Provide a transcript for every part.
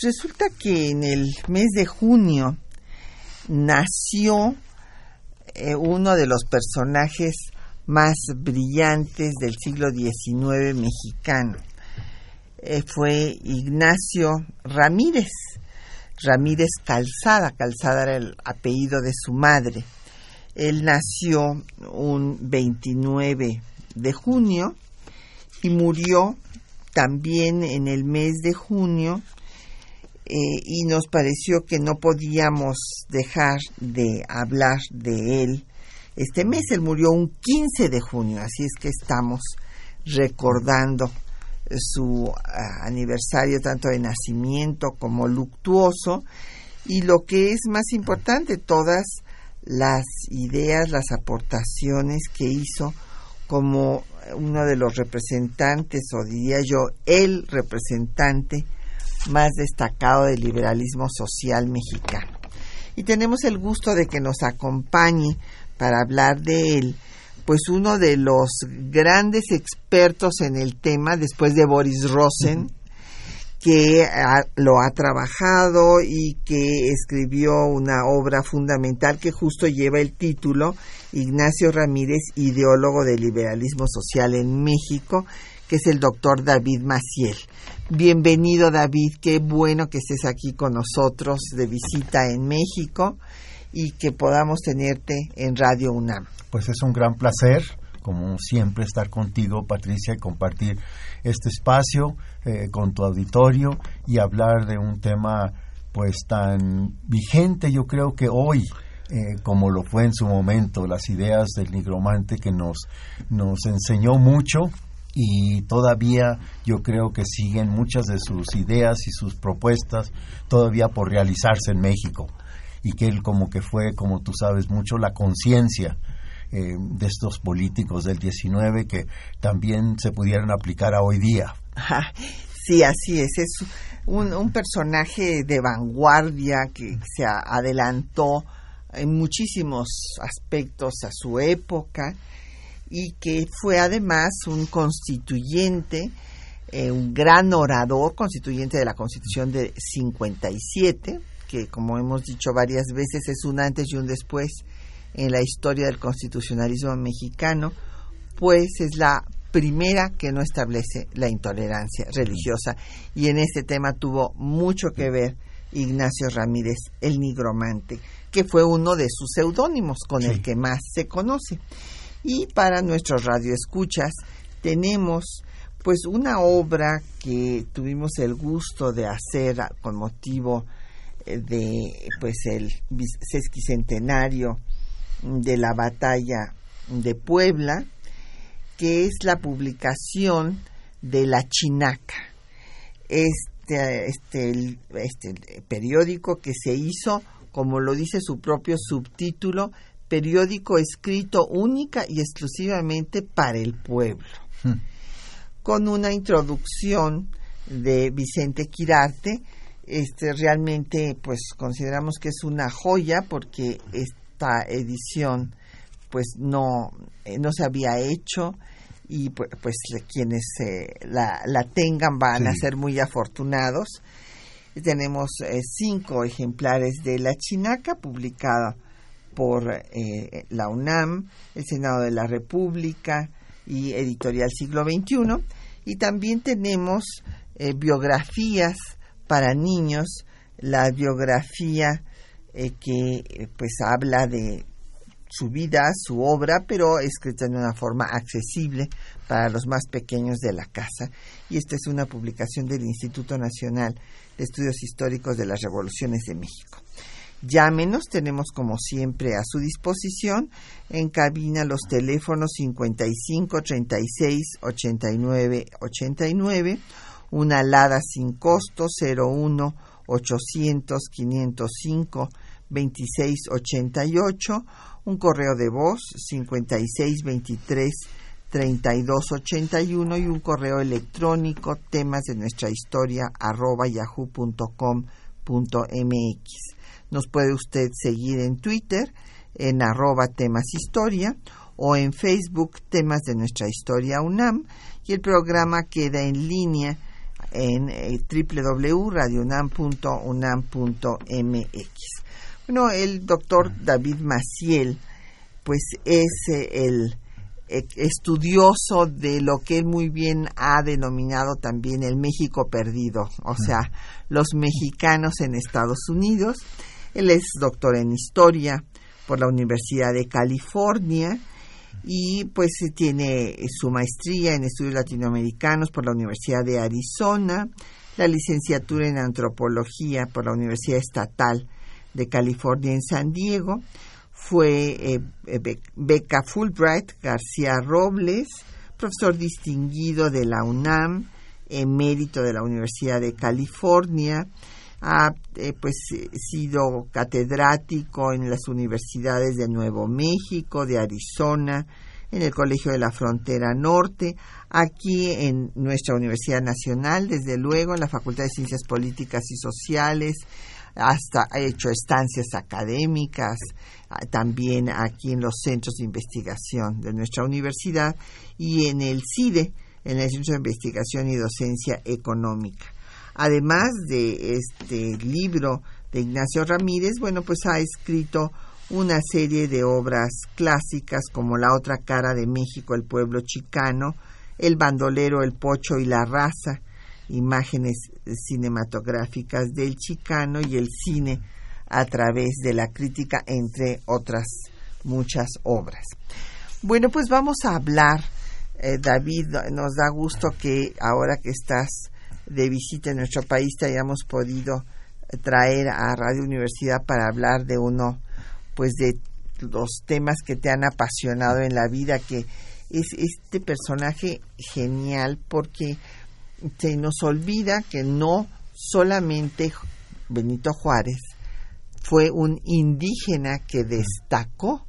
Resulta que en el mes de junio nació eh, uno de los personajes más brillantes del siglo XIX mexicano. Eh, fue Ignacio Ramírez, Ramírez Calzada, Calzada era el apellido de su madre. Él nació un 29 de junio y murió también en el mes de junio eh, y nos pareció que no podíamos dejar de hablar de él este mes. Él murió un 15 de junio, así es que estamos recordando su ah, aniversario tanto de nacimiento como luctuoso y lo que es más importante, todas las ideas, las aportaciones que hizo como uno de los representantes, o diría yo, el representante más destacado del liberalismo social mexicano. Y tenemos el gusto de que nos acompañe para hablar de él, pues uno de los grandes expertos en el tema, después de Boris Rosen, que lo ha trabajado y que escribió una obra fundamental que justo lleva el título Ignacio Ramírez, ideólogo del liberalismo social en México, que es el doctor David Maciel. Bienvenido David, qué bueno que estés aquí con nosotros de visita en México y que podamos tenerte en Radio UNAM. Pues es un gran placer, como siempre, estar contigo, Patricia, y compartir este espacio eh, con tu auditorio y hablar de un tema pues tan vigente, yo creo que hoy, eh, como lo fue en su momento, las ideas del nigromante que nos, nos enseñó mucho y todavía yo creo que siguen muchas de sus ideas y sus propuestas todavía por realizarse en México y que él como que fue, como tú sabes, mucho la conciencia eh, de estos políticos del 19 que también se pudieran aplicar a hoy día. Sí, así es. Es un, un personaje de vanguardia que se adelantó en muchísimos aspectos a su época y que fue además un constituyente, eh, un gran orador, constituyente de la Constitución de 57, que como hemos dicho varias veces es un antes y un después en la historia del constitucionalismo mexicano, pues es la primera que no establece la intolerancia religiosa y en este tema tuvo mucho que ver Ignacio Ramírez, el nigromante, que fue uno de sus seudónimos con el que más se conoce. Y para nuestros radioescuchas tenemos pues una obra que tuvimos el gusto de hacer con motivo eh, de pues el sesquicentenario de la batalla de Puebla, que es la publicación de La Chinaca. Este, este, este periódico que se hizo, como lo dice su propio subtítulo, periódico escrito única y exclusivamente para el pueblo, hmm. con una introducción de Vicente Quirarte. Este realmente, pues consideramos que es una joya porque esta edición, pues no, eh, no se había hecho y pues, pues quienes eh, la, la, tengan van a ser muy afortunados. Tenemos eh, cinco ejemplares de La Chinaca publicada por eh, la UNAM, el Senado de la República y Editorial Siglo XXI. Y también tenemos eh, biografías para niños, la biografía eh, que pues habla de su vida, su obra, pero escrita en una forma accesible para los más pequeños de la casa. Y esta es una publicación del Instituto Nacional de Estudios Históricos de las Revoluciones de México. Llámenos, tenemos como siempre a su disposición. En cabina los teléfonos 55 36 89 89, una alada sin costo 01 800 505 26 88, un correo de voz 56 23 32 81 y un correo electrónico temas de nuestra historia arroba yahoo.com.mx. Nos puede usted seguir en Twitter en arroba temas historia o en Facebook temas de nuestra historia UNAM y el programa queda en línea en eh, www.radiounam.unam.mx. Bueno, el doctor David Maciel, pues es el eh, estudioso de lo que él muy bien ha denominado también el México perdido, o sea, los mexicanos en Estados Unidos él es doctor en historia por la Universidad de California y pues tiene su maestría en estudios latinoamericanos por la Universidad de Arizona, la licenciatura en antropología por la Universidad Estatal de California en San Diego, fue eh, eh, beca Fulbright García Robles, profesor distinguido de la UNAM, emérito de la Universidad de California, ha eh, pues sido catedrático en las universidades de Nuevo México, de Arizona, en el Colegio de la Frontera Norte, aquí en nuestra Universidad Nacional, desde luego en la Facultad de Ciencias Políticas y Sociales, hasta ha hecho estancias académicas, ah, también aquí en los centros de investigación de nuestra universidad y en el CIDE, en el Centro de Investigación y Docencia Económica además de este libro de Ignacio Ramírez, bueno, pues ha escrito una serie de obras clásicas como La otra cara de México, el pueblo chicano, El bandolero, el pocho y la raza, imágenes cinematográficas del chicano y el cine a través de la crítica, entre otras muchas obras. Bueno, pues vamos a hablar, eh, David, nos da gusto que ahora que estás de visita en nuestro país te hayamos podido traer a Radio Universidad para hablar de uno pues de los temas que te han apasionado en la vida que es este personaje genial porque se nos olvida que no solamente Benito Juárez fue un indígena que destacó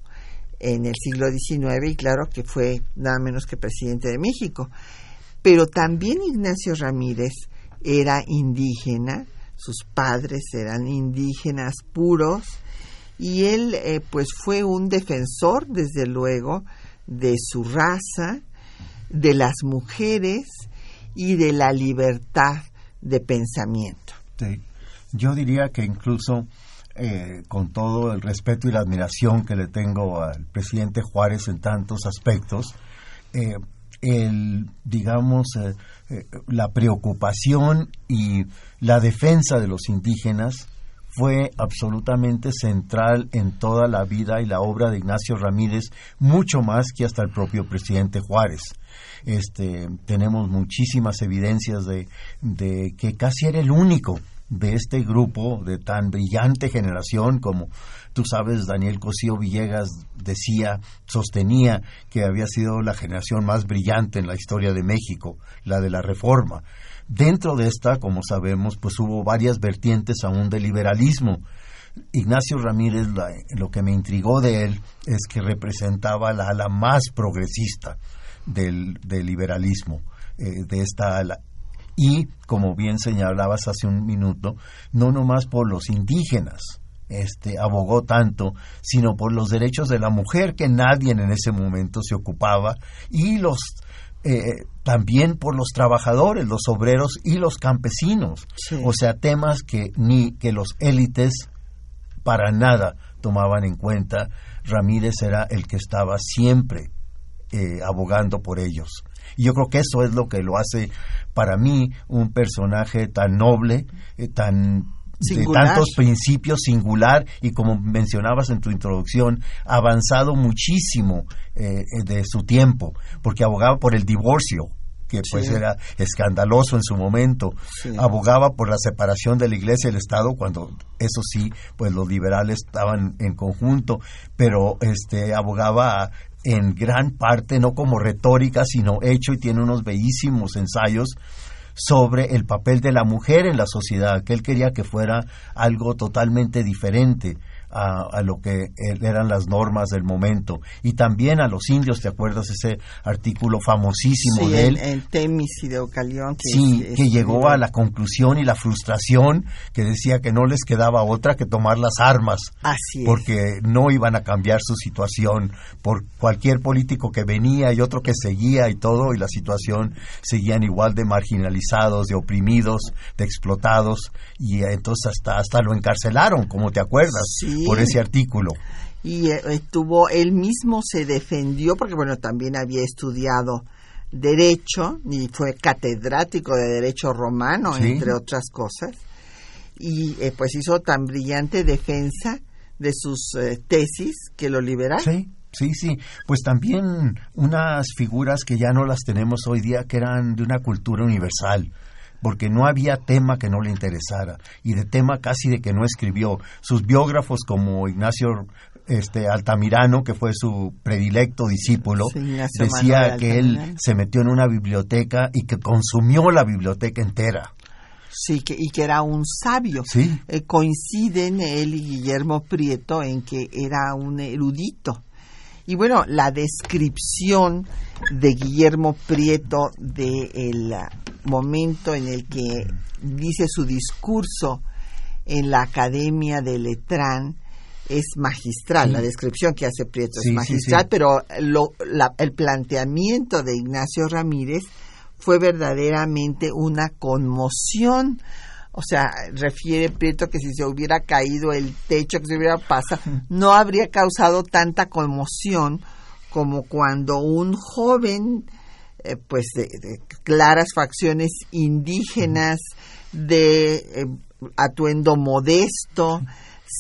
en el siglo XIX y claro que fue nada menos que presidente de México, pero también Ignacio Ramírez era indígena, sus padres eran indígenas puros y él eh, pues fue un defensor desde luego de su raza, de las mujeres y de la libertad de pensamiento. Yo diría que incluso eh, con todo el respeto y la admiración que le tengo al presidente Juárez en tantos aspectos, eh, el, digamos, eh, eh, la preocupación y la defensa de los indígenas fue absolutamente central en toda la vida y la obra de Ignacio Ramírez, mucho más que hasta el propio presidente Juárez. Este, tenemos muchísimas evidencias de, de que casi era el único de este grupo de tan brillante generación como tú sabes, Daniel Cosío Villegas decía, sostenía que había sido la generación más brillante en la historia de México, la de la reforma. Dentro de esta, como sabemos, pues hubo varias vertientes aún del liberalismo. Ignacio Ramírez, lo que me intrigó de él es que representaba la ala más progresista del, liberalismo, eh, de esta ala y, como bien señalabas hace un minuto, no nomás por los indígenas, este, abogó tanto, sino por los derechos de la mujer que nadie en ese momento se ocupaba y los eh, también por los trabajadores, los obreros y los campesinos, o sea, temas que ni que los élites para nada tomaban en cuenta. Ramírez era el que estaba siempre eh, abogando por ellos. Y yo creo que eso es lo que lo hace para mí un personaje tan noble, eh, tan de tantos principios singular y como mencionabas en tu introducción, avanzado muchísimo eh, de su tiempo, porque abogaba por el divorcio que pues era escandaloso en su momento. Abogaba por la separación de la Iglesia y el Estado cuando eso sí, pues los liberales estaban en conjunto, pero este abogaba en gran parte no como retórica, sino hecho y tiene unos bellísimos ensayos sobre el papel de la mujer en la sociedad, que él quería que fuera algo totalmente diferente a, lo que eran las normas del momento y también a los indios, ¿te acuerdas ese artículo famosísimo de él? El, Temis y de Ocalión. Que sí, que llegó a la conclusión y la frustración que decía que no les quedaba otra que tomar las armas, Así porque no iban a cambiar su situación por cualquier político que venía y otro que seguía y todo y la situación seguían igual de marginalizados, de oprimidos, de explotados y entonces hasta hasta lo encarcelaron, como te acuerdas. Sí, por ese artículo. Y eh, estuvo, él mismo se defendió, porque bueno, también había estudiado derecho y fue catedrático de derecho romano, entre otras cosas, y eh, pues hizo tan brillante defensa de sus eh, tesis que lo liberaron. Sí, sí, sí. Pues también unas figuras que ya no las tenemos hoy día, que eran de una cultura universal porque no había tema que no le interesara y de tema casi de que no escribió. Sus biógrafos como Ignacio este Altamirano, que fue su predilecto discípulo, decía que él se metió en una biblioteca y que consumió la biblioteca entera. Sí, que, y que era un sabio. Sí. Eh, coinciden él y Guillermo Prieto en que era un erudito. Y bueno, la descripción de Guillermo Prieto del momento en el que dice su discurso en la Academia de Letrán es magistral. La descripción que hace Prieto es magistral, pero lo, el planteamiento de Ignacio Ramírez fue verdaderamente una conmoción. O sea, refiere Prieto que si se hubiera caído el techo, que se hubiera pasado, no habría causado tanta conmoción como cuando un joven, eh, pues de, claras facciones indígenas, de eh, atuendo modesto,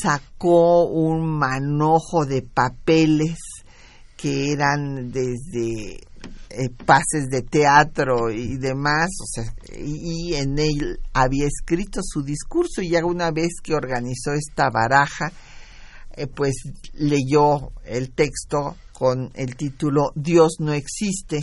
sacó un manojo de papeles que eran desde eh, pases de teatro y demás, o sea, y, en él había escrito su discurso y ya una vez que organizó esta baraja, pues leyó el texto con el título Dios no existe.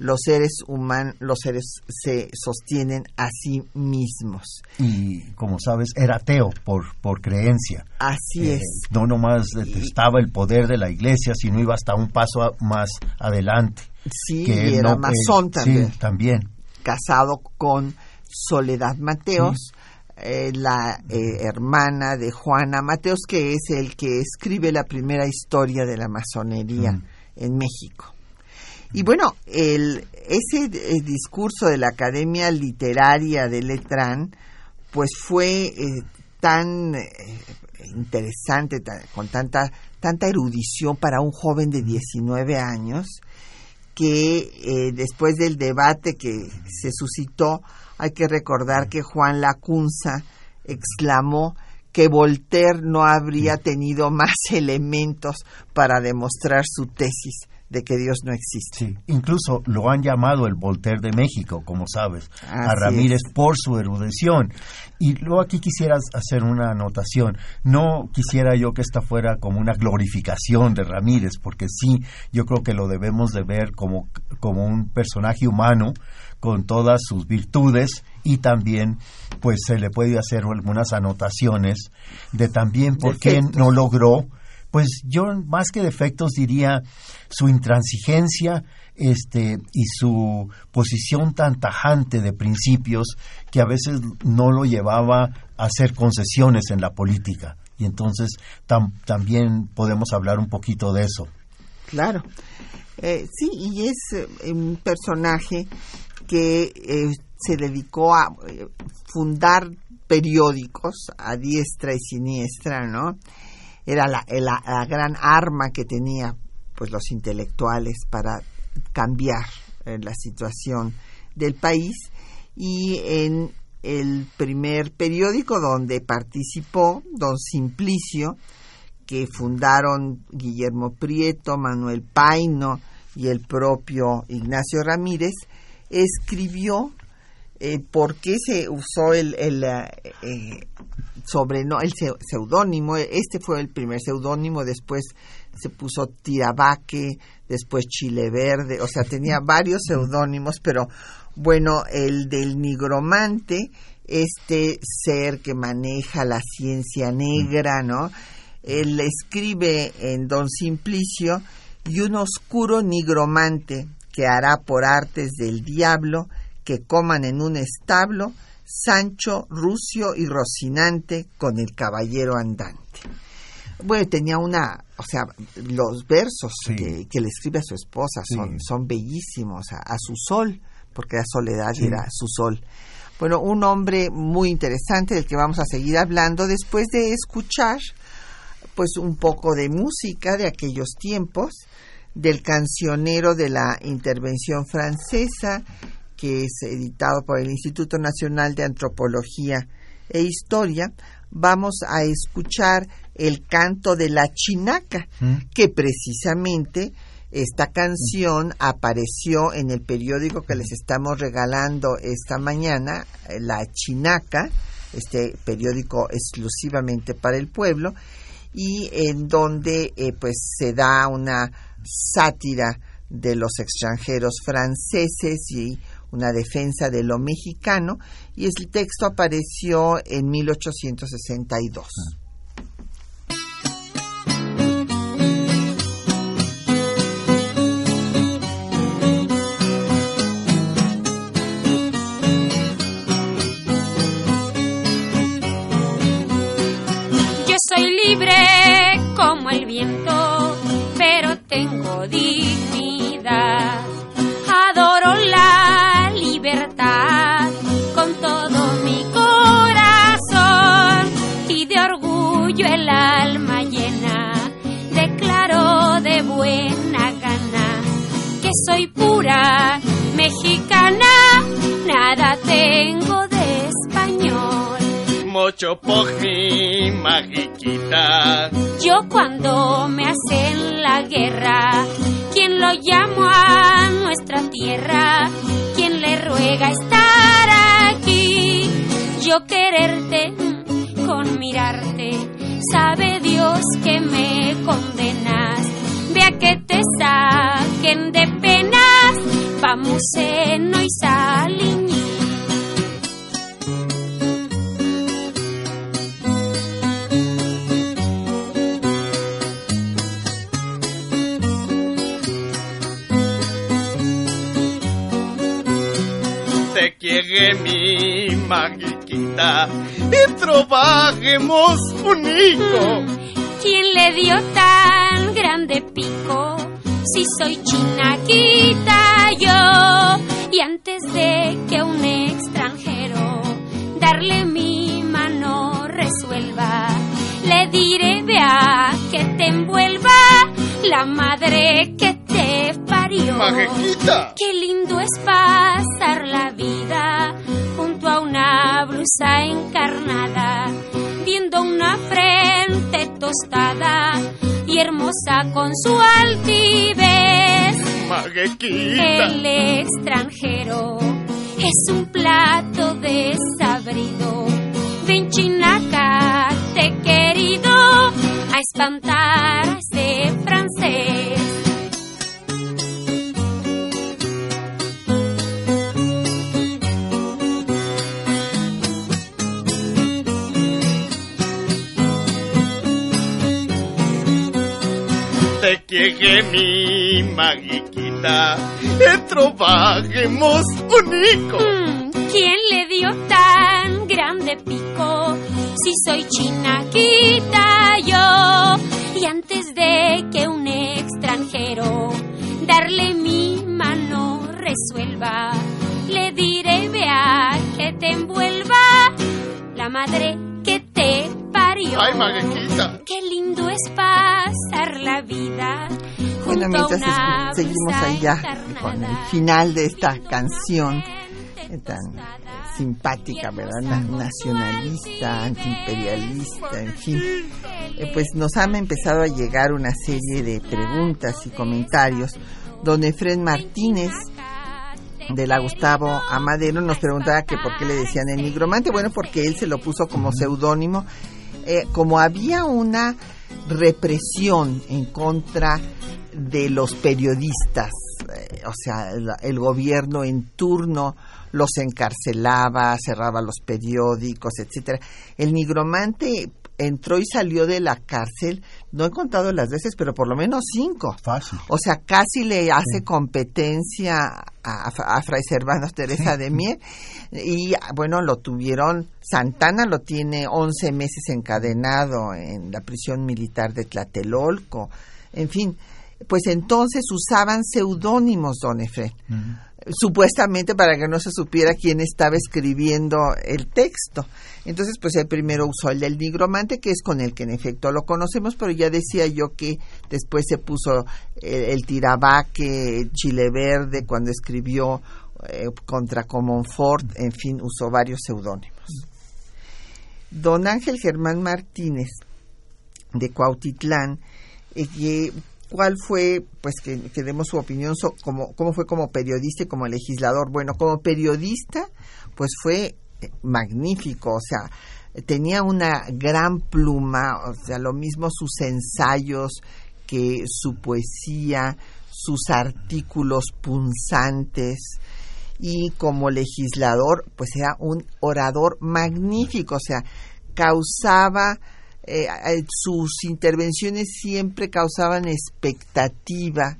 Los seres humanos, los seres se sostienen a sí mismos. Y como sabes, era ateo por, por creencia. Así eh, es. No nomás detestaba el poder de la iglesia, sino iba hasta un paso más adelante. Sí, y era masón también. Sí, también. Casado con Soledad Mateos. Eh, la eh, hermana de Juana Mateos, que es el que escribe la primera historia de la masonería mm. en México. Y bueno, el, ese eh, discurso de la Academia Literaria de Letrán, pues fue tan interesante, con tanta, tanta erudición para un joven de 19 años, que después del debate que se suscitó, hay que recordar que Juan Lacunza exclamó que Voltaire no habría tenido más elementos para demostrar su tesis de que Dios no existe. Sí, incluso lo han llamado el Voltaire de México, como sabes, a Ramírez por su erudición. Y luego aquí quisiera hacer una anotación. No quisiera yo que esta fuera como una glorificación de Ramírez, porque sí, yo creo que lo debemos de ver como, como un personaje humano con todas sus virtudes y también pues se le puede hacer algunas anotaciones de también por qué no logró pues yo más que defectos diría su intransigencia este y su posición tan tajante de principios que a veces no lo llevaba a hacer concesiones en la política. Y entonces también podemos hablar un poquito de eso. Claro. Eh, sí y es eh, un personaje que eh, se dedicó a eh, fundar periódicos a diestra y siniestra, ¿no? Era la, la, gran arma que tenía pues los intelectuales para cambiar eh, la situación del país. Y en el primer periódico donde participó don Simplicio que fundaron Guillermo Prieto, Manuel Paino y el propio Ignacio Ramírez escribió eh, por qué se usó el, eh, sobre no el seudónimo este fue el primer seudónimo después se puso Tirabaque después Chile Verde o sea tenía varios seudónimos pero bueno el del nigromante este ser que maneja la ciencia negra no él escribe en Don Simplicio y un oscuro nigromante que hará por artes del diablo que coman en un establo Sancho, Rucio y Rocinante con el caballero andante. Bueno, tenía una, o sea, los versos que, le escribe a su esposa son, son bellísimos, a, su sol, porque la soledad era su sol. Bueno, un hombre muy interesante del que vamos a seguir hablando después de escuchar pues un poco de música de aquellos tiempos, del cancionero de la intervención francesa, que es editado por el Instituto Nacional de Antropología e Historia, vamos a escuchar el canto de la chinaca, mm. que precisamente esta canción apareció en el periódico que les estamos regalando esta mañana, La Chinaca, este periódico exclusivamente para el pueblo, y en donde eh, pues se da una sátira de los extranjeros franceses y una defensa de lo mexicano y el texto apareció en 1862. como el viento, pero tengo dignidad. Libertad con todo mi corazón y de orgullo el alma llena. Declaro de buena gana que soy pura mexicana, nada tengo de español. Mocho mi magiquita yo cuando me hacen la guerra, ¿quién lo llamo a nuestra tierra? ¿Quién le ruega estar aquí? Yo quererte con mirarte, sabe Dios que me condenas. Vea que te saquen de penas, vamos en y salí llegue mi magiquita y trabajemos unico. ¿Quién le dio tan grande pico? Si soy chinaquita yo y antes de que un extranjero darle mi mano resuelva, le diré vea que te envuelva la madre que parió. Qué lindo es pasar la vida junto a una blusa encarnada, viendo una frente tostada y hermosa con su altivez. El extranjero es un plato desabrido. Ven chinaca, te querido a espantar a ese francés. Te quiere mi magiquita, trabajemos unico. Mm, ¿Quién le dio tan grande pico? Si soy chinaquita yo, y antes de que un extranjero darle mi mano resuelva, le diré vea que te envuelva la madre que te parió. Ay, maguequita. Qué lindo es pasar la vida. Bueno, mientras seguimos allá con el final de esta canción tan simpática, ¿verdad? Nacionalista, antiimperialista, en fin. Eh, pues nos han empezado a llegar una serie de preguntas y comentarios donde Fred Martínez de la Gustavo Amadero nos preguntaba que por qué le decían el nigromante. Bueno, porque él se lo puso como seudónimo. Eh, como había una represión en contra de los periodistas, eh, o sea, el, el, gobierno en turno los encarcelaba, cerraba los periódicos, etcétera. El nigromante entró y salió de la cárcel, no he contado las veces, pero por lo menos cinco. Fácil. O sea, casi le hace competencia a, a, Fray Servando Teresa de Mier. Y bueno, lo tuvieron, Santana lo tiene 11 meses encadenado en la prisión militar de Tlatelolco. En fin, pues entonces usaban seudónimos, don Efraín. Uh -huh supuestamente para que no se supiera quién estaba escribiendo el texto. Entonces, pues el primero usó el del nigromante, que es con el que en efecto lo conocemos, pero ya decía yo que después se puso el, el tirabaque, chile verde, cuando escribió eh, contra Comonfort, en fin, usó varios seudónimos. Don Ángel Germán Martínez, de Cuautitlán, eh, cuál fue, pues que, demos su opinión, so, como, cómo fue como periodista y como legislador. Bueno, como periodista, pues fue magnífico, o sea, tenía una gran pluma, o sea, lo mismo sus ensayos que su poesía, sus artículos punzantes. Y como legislador, pues era un orador magnífico, o sea, causaba eh, sus intervenciones siempre causaban expectativa.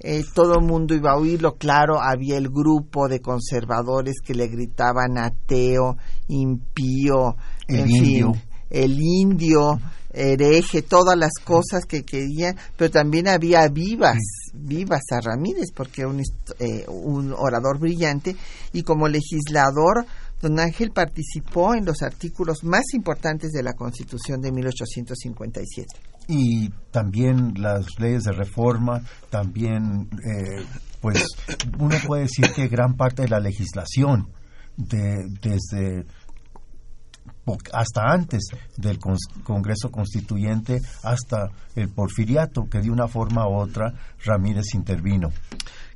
Eh, todo el mundo iba a oírlo, claro, había el grupo de conservadores que le gritaban ateo, impío, el en indio. fin, el indio, hereje, todas las cosas que querían, pero también había vivas, vivas a Ramírez, porque era un, eh, un orador brillante, y como legislador, Don Ángel participó en los artículos más importantes de la Constitución de 1857. Y también las leyes de reforma, también, eh, pues, uno puede decir que gran parte de la legislación, de, desde hasta antes del Congreso Constituyente hasta el Porfiriato, que de una forma u otra Ramírez intervino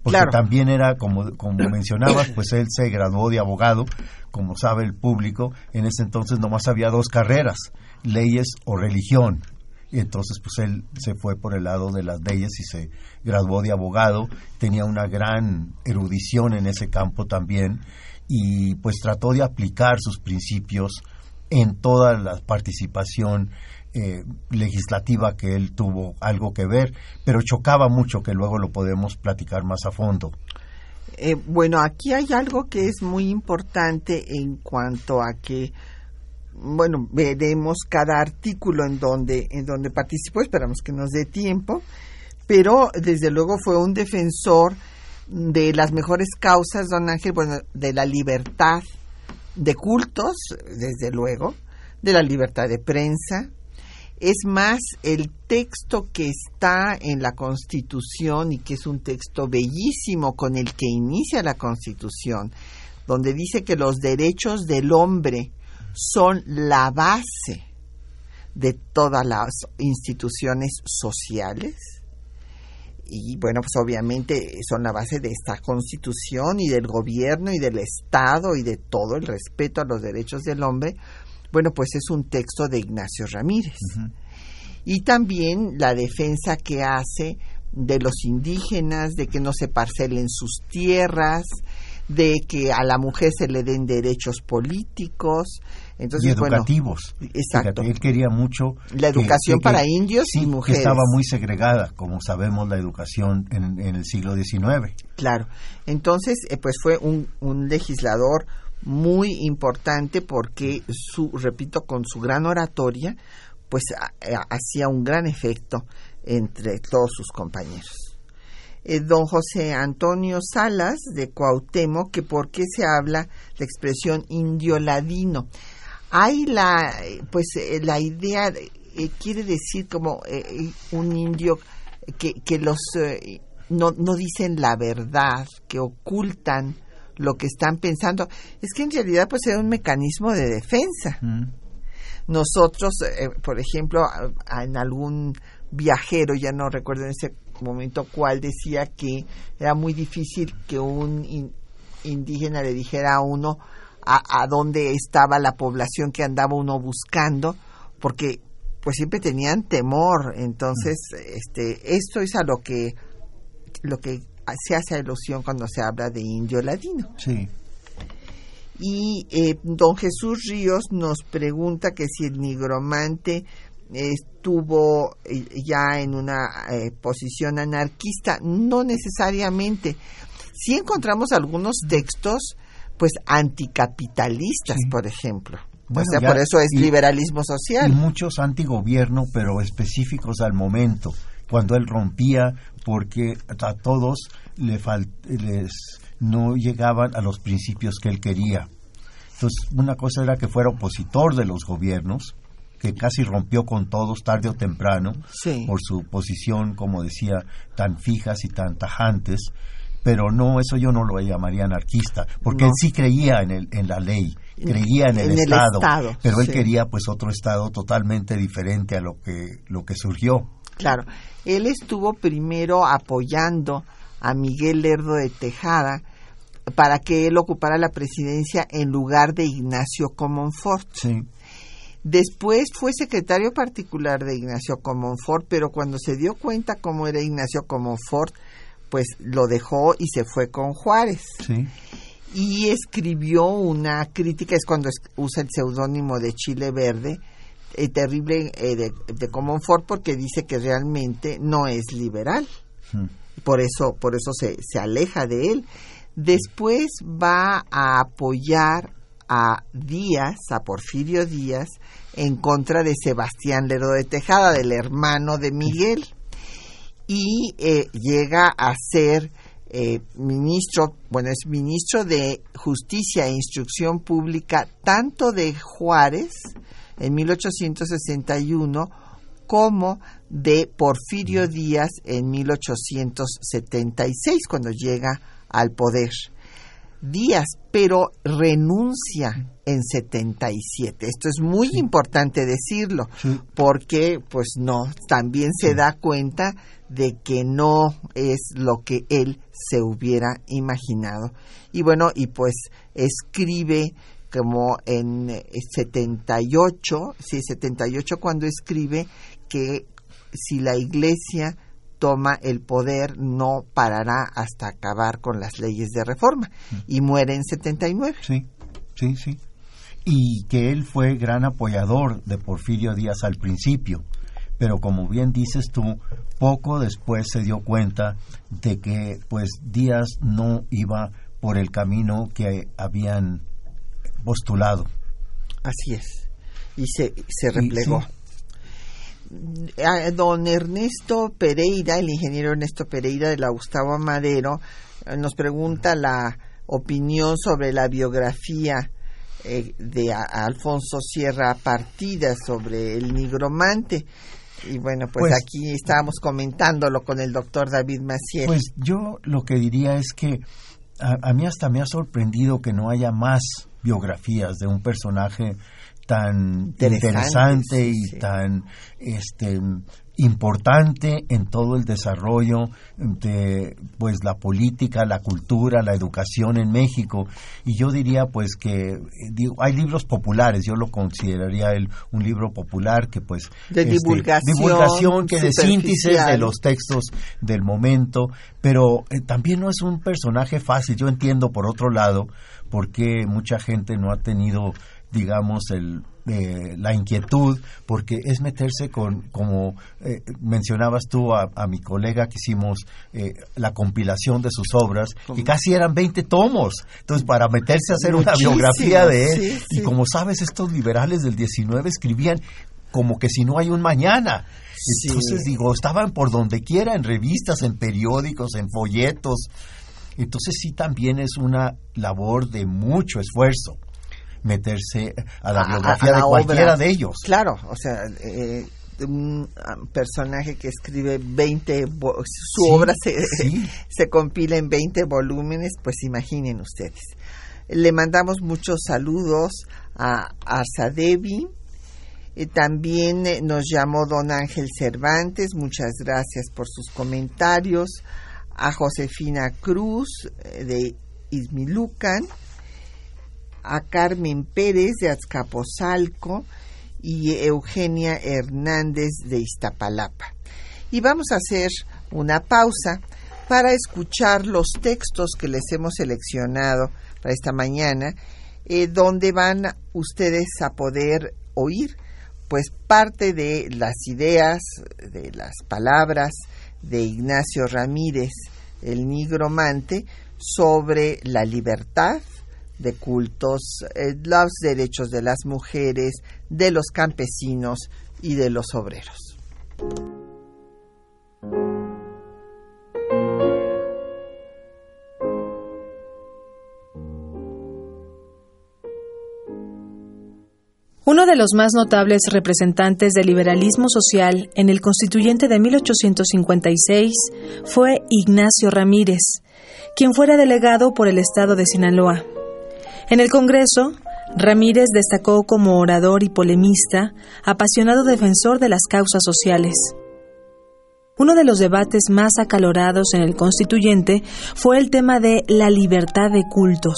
porque Claro. también era, como, como mencionabas, pues él se graduó de abogado, como sabe el público, en ese entonces nomás había dos carreras, leyes o religión. Y entonces pues él se fue por el lado de las leyes y se graduó de abogado, tenía una gran erudición en ese campo también y pues trató de aplicar sus principios en toda la participación eh, legislativa que él tuvo algo que ver, pero chocaba mucho que luego lo podemos platicar más a fondo. Eh, bueno, aquí hay algo que es muy importante en cuanto a que, bueno, veremos cada artículo en donde, en donde participó, esperamos que nos dé tiempo, pero desde luego fue un defensor de las mejores causas, don Ángel, bueno, de la libertad de cultos, desde luego, de la libertad de prensa, es más, el texto que está en la Constitución y que es un texto bellísimo con el que inicia la Constitución, donde dice que los derechos del hombre son la base de todas las instituciones sociales. Y bueno, pues obviamente son la base de esta constitución y del gobierno y del Estado y de todo el respeto a los derechos del hombre, bueno, pues es un texto de Ignacio Ramírez. Uh -huh. Y también la defensa que hace de los indígenas, de que no se parcelen sus tierras, de que a la mujer se le den derechos políticos. Entonces, y educativos. Bueno, exacto. Él quería mucho. La educación que, que, para indios sí, y mujeres. estaba muy segregada, como sabemos, la educación en, en el siglo XIX. Claro. Entonces, eh, pues fue un, un legislador muy importante porque su, repito, con su gran oratoria, pues hacía un gran efecto entre todos sus compañeros. Eh, don José Antonio Salas de Cuauhtémoc, que por qué se habla la expresión indio ladino. Hay la, pues eh, la idea, eh, quiere decir como eh, un indio que, que los no, no dicen la verdad, que ocultan lo que están pensando. Es que en realidad pues era un mecanismo de defensa. Mm. Nosotros, eh, por ejemplo, en algún viajero, ya no recuerdo en ese momento cuál, decía que era muy difícil que un, indígena le dijera a uno a, a dónde estaba la población que andaba uno buscando, porque pues siempre tenían temor. Entonces, este, esto es a lo que lo que se hace alusión cuando se habla de indio ladino. Sí. Y eh, don Jesús Ríos nos pregunta que si el nigromante estuvo eh, ya en una eh, posición anarquista. No necesariamente. Sí encontramos algunos textos, pues, anticapitalistas, Sí. por ejemplo. Bueno, o sea, ya- por eso es y- liberalismo Y social. muchos antigobierno, pero específicos al momento, cuando él rompía, porque a todos le fal- les no llegaban a los principios que él quería. Entonces, una cosa era que fuera opositor de los gobiernos, que casi rompió con todos tarde o temprano, Sí. por su posición, como decía, tan fijas y tan tajantes, pero no, eso yo no lo llamaría anarquista, porque No. él sí creía en, el, en la ley, creía en el, En el Estado, Estado, pero él sí. quería pues otro Estado totalmente diferente a lo que, lo que surgió. Claro, él estuvo primero apoyando a Miguel Lerdo de Tejada para que él ocupara la presidencia en lugar de Ignacio Comonfort. Sí, Después fue secretario particular de Ignacio Comonfort, pero cuando se dio cuenta cómo era Ignacio Comonfort, pues lo dejó y se fue con Juárez. sí, Y escribió una crítica, es cuando usa el seudónimo de Chile Verde, eh, terrible eh, de, de Comonfort, porque dice que realmente no es liberal. Mm, por eso por eso se, se aleja de él. Después va a apoyar a Díaz a Porfirio Díaz en contra de Sebastián Lerdo de Tejada del hermano de Miguel. Y eh, llega a ser eh, ministro, bueno, es ministro de Justicia e Instrucción Pública tanto de Juárez en 1861 como de Porfirio Díaz en 1876 cuando llega al poder. Díaz, pero renuncia en 77. Esto es muy importante decirlo, Sí. porque pues no, también se da cuenta de que no es lo que él se hubiera imaginado. Y bueno, y pues escribe como en eh, 78, sí, 78 cuando escribe que si la iglesia toma el poder no parará hasta acabar con las leyes de reforma y muere en 79. sí, sí, sí. Y que él fue gran apoyador de Porfirio Díaz al principio, pero como bien dices tú, poco después se dio cuenta de que pues Díaz no iba por el camino que habían postulado. Así es. Y se, se replegó. sí. Don Ernesto Pereira, el ingeniero Ernesto Pereira de la Gustavo Madero, eh, nos pregunta la opinión sobre la biografía eh, de a- Alfonso Sierra Partida sobre el nigromante. Y bueno, pues, Pues- aquí estábamos comentándolo con el doctor David Maciel. Pues yo lo que diría es que a, a mí hasta me ha sorprendido que no haya más biografías de un personaje tan Interesante, y sí. tan este importante en todo el desarrollo de pues la política, la cultura, la educación en México. Y yo diría pues que eh, digo, hay libros populares, yo lo consideraría el, un libro popular que pues De divulgación divulgación que de síntesis de los textos del momento, pero eh, también no es un personaje fácil. Yo entiendo, por otro lado, por qué mucha gente no ha tenido, digamos, el, eh, la inquietud, porque es meterse con, como eh, mencionabas tú a, a mi colega que hicimos eh, la compilación de sus obras, que casi eran 20 tomos. Entonces, para meterse a hacer una biografía de él, sí, y como sabes, estos liberales del 19 escribían como que si no hay un mañana. Sí. Entonces digo, estaban por donde quiera, en revistas, en periódicos, en folletos. Entonces sí también es una labor de mucho esfuerzo meterse a la a- biografía a la de cualquiera obra. de ellos. Claro, o sea, eh, un ah, personaje que escribe 20, vo- su Sí, obra se, sí. se compila en 20 volúmenes, pues imaginen ustedes. Le mandamos muchos saludos a Arzadevi. También eh, nos llamó don Ángel Cervantes, muchas gracias por sus comentarios. A Josefina Cruz, eh, de Izmilucan, a Carmen Pérez de Azcapotzalco y Eugenia Hernández de Iztapalapa. Y vamos a hacer una pausa para escuchar los textos que les hemos seleccionado para esta mañana, eh, donde van ustedes a poder oír pues parte de las ideas, de las palabras de Ignacio Ramírez, el nigromante, sobre la libertad de cultos, eh, los derechos de las mujeres, de los campesinos y de los obreros. Uno de los más notables representantes del liberalismo social en el constituyente de 1856 fue Ignacio Ramírez, quien fuera delegado por el estado de Sinaloa. En el Congreso, Ramírez destacó como orador y polemista, apasionado defensor de las causas sociales. Uno de los debates más acalorados en el constituyente fue el tema de la libertad de cultos.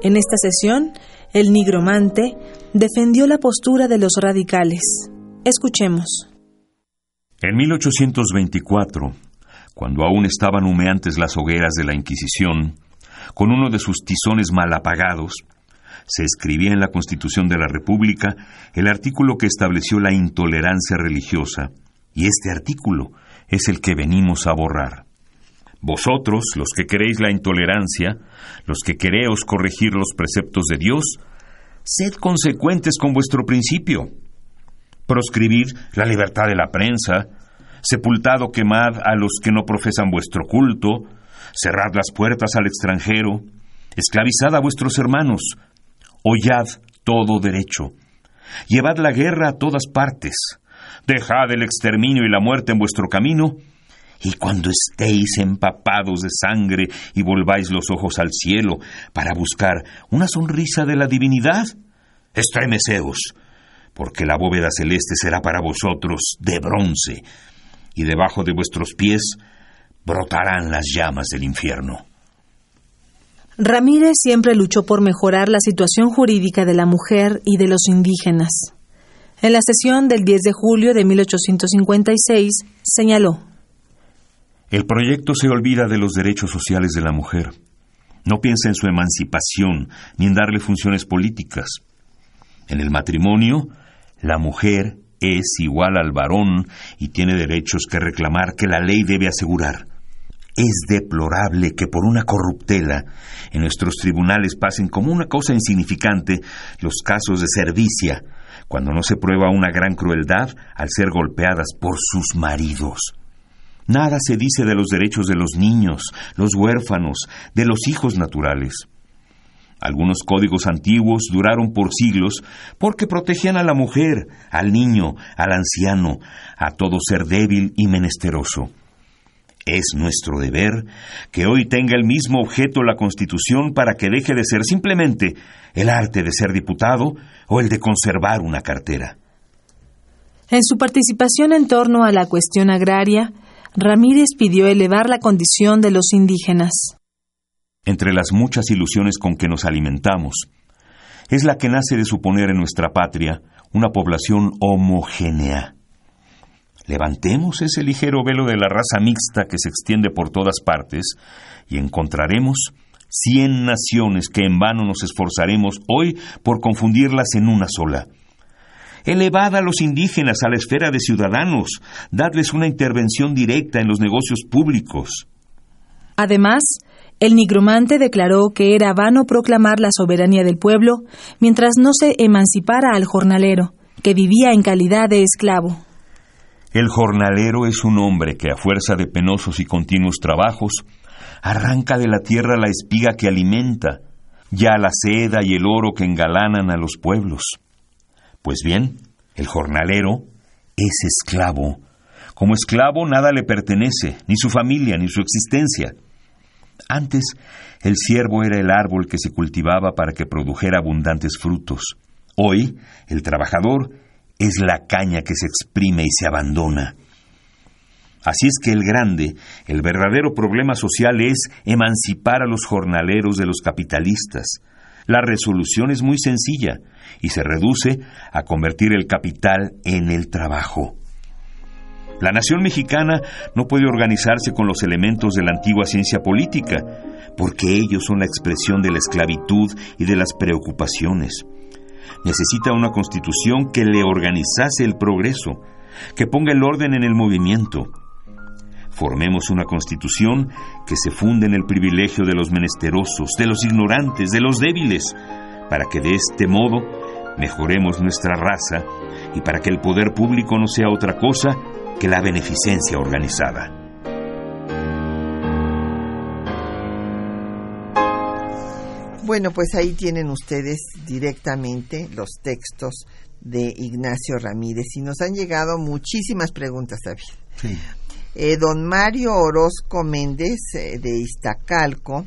En esta sesión, el nigromante defendió la postura de los radicales. Escuchemos. En 1824, cuando aún estaban humeantes las hogueras de la Inquisición, con uno de sus tizones mal apagados, se escribía en la Constitución de la República el artículo que estableció la intolerancia religiosa, y este artículo es el que venimos a borrar. Vosotros, los que queréis la intolerancia, los que queréis corregir los preceptos de Dios, sed consecuentes con vuestro principio. Proscribid la libertad de la prensa, sepultad o quemad a los que no profesan vuestro culto, cerrad las puertas al extranjero, esclavizad a vuestros hermanos, hollad todo derecho, llevad la guerra a todas partes, dejad el exterminio y la muerte en vuestro camino, y cuando estéis empapados de sangre y volváis los ojos al cielo para buscar una sonrisa de la divinidad, estremeceos, porque la bóveda celeste será para vosotros de bronce, y debajo de vuestros pies brotarán las llamas del infierno. Ramírez siempre luchó por mejorar la situación jurídica de la mujer y de los indígenas. En la sesión del 10 de julio de 1856 señaló el proyecto se olvida de los derechos sociales de la mujer. No piensa en su emancipación ni en darle funciones políticas. En el matrimonio, la mujer es igual al varón y tiene derechos que reclamar que la ley debe asegurar. Es deplorable que por una corruptela en nuestros tribunales pasen como una cosa insignificante los casos de servicia, cuando no se prueba una gran crueldad al ser golpeadas por sus maridos. Nada se dice de los derechos de los niños, los huérfanos, de los hijos naturales. Algunos códigos antiguos duraron por siglos porque protegían a la mujer, al niño, al anciano, a todo ser débil y menesteroso. Es nuestro deber que hoy tenga el mismo objeto la Constitución para que deje de ser simplemente el arte de ser diputado o el de conservar una cartera. En su participación en torno a la cuestión agraria, Ramírez pidió elevar la condición de los indígenas. Entre las muchas ilusiones con que nos alimentamos, es la que nace de suponer en nuestra patria una población homogénea. Levantemos ese ligero velo de la raza mixta que se extiende por todas partes y encontraremos cien naciones que en vano nos esforzaremos hoy por confundirlas en una sola. Elevad a los indígenas a la esfera de ciudadanos, dadles una intervención directa en los negocios públicos. Además, el nigromante declaró que era vano proclamar la soberanía del pueblo mientras no se emancipara al jornalero, que vivía en calidad de esclavo. El jornalero es un hombre que a fuerza de penosos y continuos trabajos arranca de la tierra la espiga que alimenta, ya la seda y el oro que engalanan a los pueblos. Pues bien, el jornalero es esclavo. Como esclavo nada le pertenece, ni su familia, ni su existencia. Antes, el siervo era el árbol que se cultivaba para que produjera abundantes frutos. Hoy, el trabajador es la caña que se exprime y se abandona. Así es que el grande, el verdadero problema social es emancipar a los jornaleros de los capitalistas. La resolución es muy sencilla y se reduce a convertir el capital en el trabajo. La nación mexicana no puede organizarse con los elementos de la antigua ciencia política, porque ellos son la expresión de la esclavitud y de las preocupaciones. Necesita una constitución que le organizase el progreso, que ponga el orden en el movimiento. Formemos una constitución que se funde en el privilegio de los menesterosos, de los ignorantes, de los débiles, para que de este modo mejoremos nuestra raza y para que el poder público no sea otra cosa que la beneficencia organizada. Bueno, pues ahí tienen ustedes directamente los textos de Ignacio Ramírez y nos han llegado muchísimas preguntas, David. Sí. Eh, don Mario Orozco Méndez eh, de Iztacalco,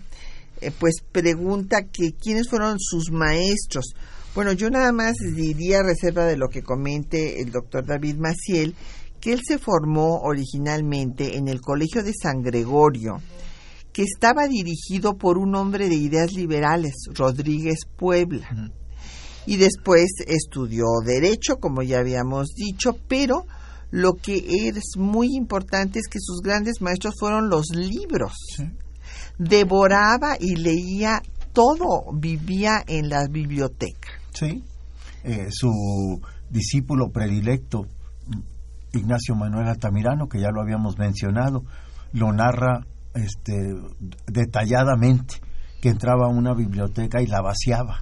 eh, pues pregunta que quiénes fueron sus maestros. Bueno, yo nada más diría, a reserva de lo que comente el doctor David Maciel, que él se formó originalmente en el Colegio de San Gregorio, que estaba dirigido por un hombre de ideas liberales, Rodríguez Puebla. Y después estudió Derecho, como ya habíamos dicho, pero lo que es muy importante es que sus grandes maestros fueron los libros. Devoraba y leía todo, vivía en la biblioteca. Sí. Eh, su discípulo predilecto, Ignacio Manuel Altamirano, que ya lo habíamos mencionado, lo narra este, detalladamente, que entraba a una biblioteca y la vaciaba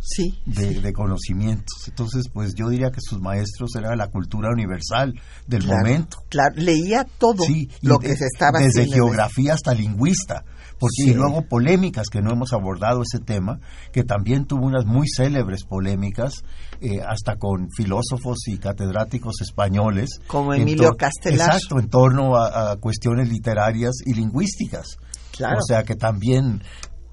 sí, de, de conocimientos. Entonces, pues yo diría que sus maestros era la cultura universal del Claro, momento. Claro, leía todo Sí, lo de- que se estaba desde haciendo. geografía hasta lingüista. Porque Sí. y luego polémicas que no hemos abordado ese tema, que también tuvo unas muy célebres polémicas, eh, hasta con filósofos y catedráticos españoles. Como Emilio Castelar. Exacto, en torno a, a cuestiones literarias y lingüísticas. Claro. O sea que también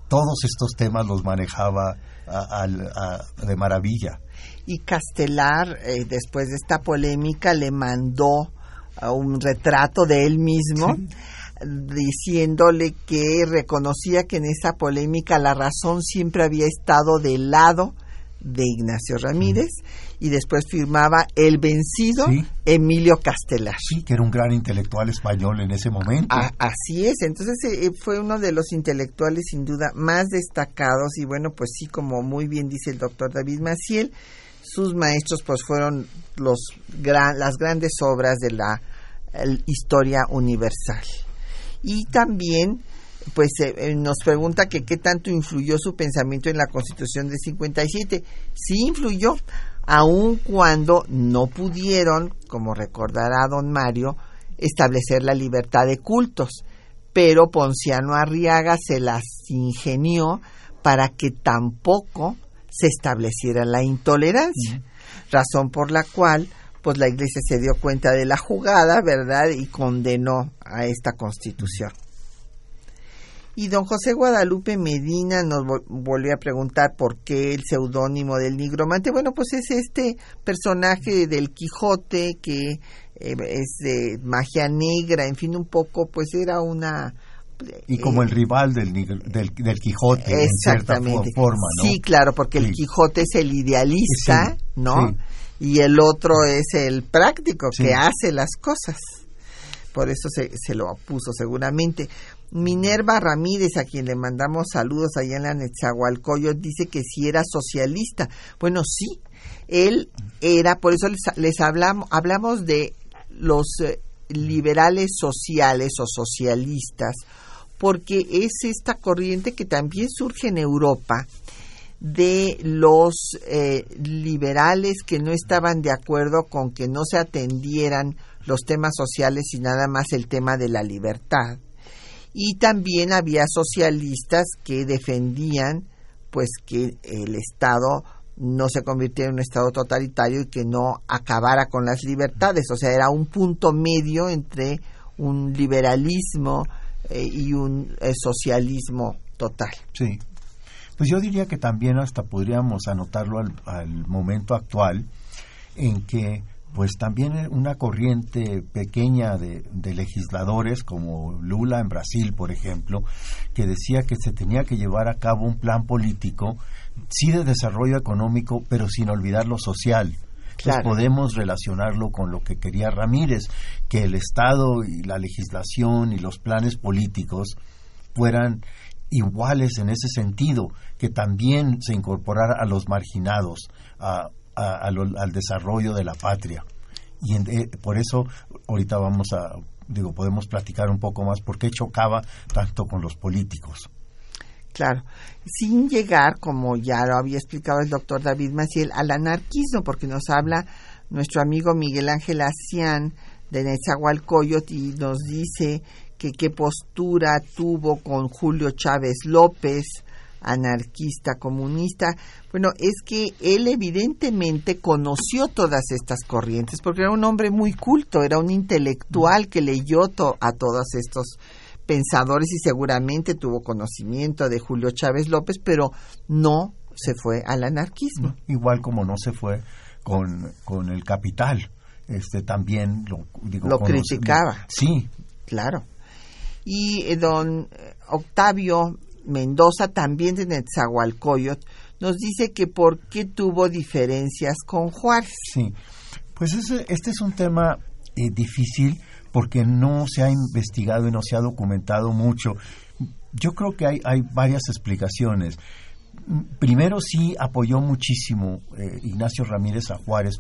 todos estos temas los manejaba a- al- a- de maravilla. y Castelar, eh, después de esta polémica, le mandó a un retrato de él mismo, diciéndole que reconocía que en esa polémica la razón siempre había estado del lado de Ignacio Ramírez y después firmaba el vencido Sí. Emilio Castelar. Sí, que era un gran intelectual español en ese momento. A- así es, entonces eh, fue uno de los intelectuales sin duda más destacados y bueno, pues sí, como muy bien dice el doctor David Maciel, sus maestros pues fueron los gran, las grandes obras de la el- historia universal. Y también pues eh, eh, nos pregunta que qué tanto influyó su pensamiento en la Constitución de 57. Sí influyó, aun cuando no pudieron, como recordará don Mario, establecer la libertad de cultos. Pero Ponciano Arriaga se las ingenió para que tampoco se estableciera la intolerancia, razón por la cual pues la iglesia se dio cuenta de la jugada, ¿verdad? Y condenó a esta constitución. Y don José Guadalupe Medina nos vol- volvió a preguntar por qué el seudónimo del nigromante. Bueno, pues es este personaje del Quijote que eh, es de magia negra, en fin, un poco, pues era una... y como eh, el rival del, del, del Quijote, en cierta fo- Exactamente. forma, ¿no? Sí, claro, porque el. Quijote es el idealista, Sí, ¿no? sí. Y el otro es el práctico Sí. que hace las cosas. Por eso se, se lo puso seguramente. Minerva Ramírez, a quien le mandamos saludos allá en la Netzahualcoyot, dice que si era socialista. Bueno, sí, él era, por eso les, les hablamos, hablamos de los eh, liberales sociales o socialistas, porque es esta corriente que también surge en Europa de los eh, liberales que no estaban de acuerdo con que no se atendieran los temas sociales y nada más el tema de la libertad. Y también había socialistas que defendían pues que el Estado no se convirtiera en un Estado totalitario y que no acabara con las libertades. O sea, era un punto medio entre un liberalismo eh, y un eh, socialismo total. Sí. Pues yo diría que también hasta podríamos anotarlo al, al momento actual en que pues también una corriente pequeña de, legisladores como Lula en Brasil, por ejemplo, que decía que se tenía que llevar a cabo un plan político, sí de desarrollo económico, pero sin olvidar lo social. Entonces podemos relacionarlo con lo que quería Ramírez, que el Estado y la legislación y los planes políticos fueran iguales en ese sentido, que también se incorporara a los marginados, a, al desarrollo de la patria. Y eh, por eso ahorita vamos a, digo, podemos platicar un poco más por qué chocaba tanto con los políticos. Claro, sin llegar, como ya lo había explicado el doctor David Maciel, al anarquismo, porque nos habla nuestro amigo Miguel Ángel Acián de Nezahualcóyotl y nos dice que qué postura tuvo con Julio Chávez López, anarquista, comunista. Bueno, es que él evidentemente conoció todas estas corrientes, porque era un hombre muy culto, era un intelectual que leyó a todos estos pensadores y seguramente tuvo conocimiento de Julio Chávez López, pero no se fue al anarquismo. Igual como no se fue con, con el capital, este también lo, digo, lo criticaba. Sí. Claro. Y eh, don Octavio Mendoza, también de Netzahualcoyot, nos dice que por qué tuvo diferencias con Juárez. Sí, pues este es un tema eh, difícil porque no se ha investigado y no se ha documentado mucho. Yo creo que hay varias explicaciones. Primero sí apoyó muchísimo eh, Ignacio Ramírez a Juárez,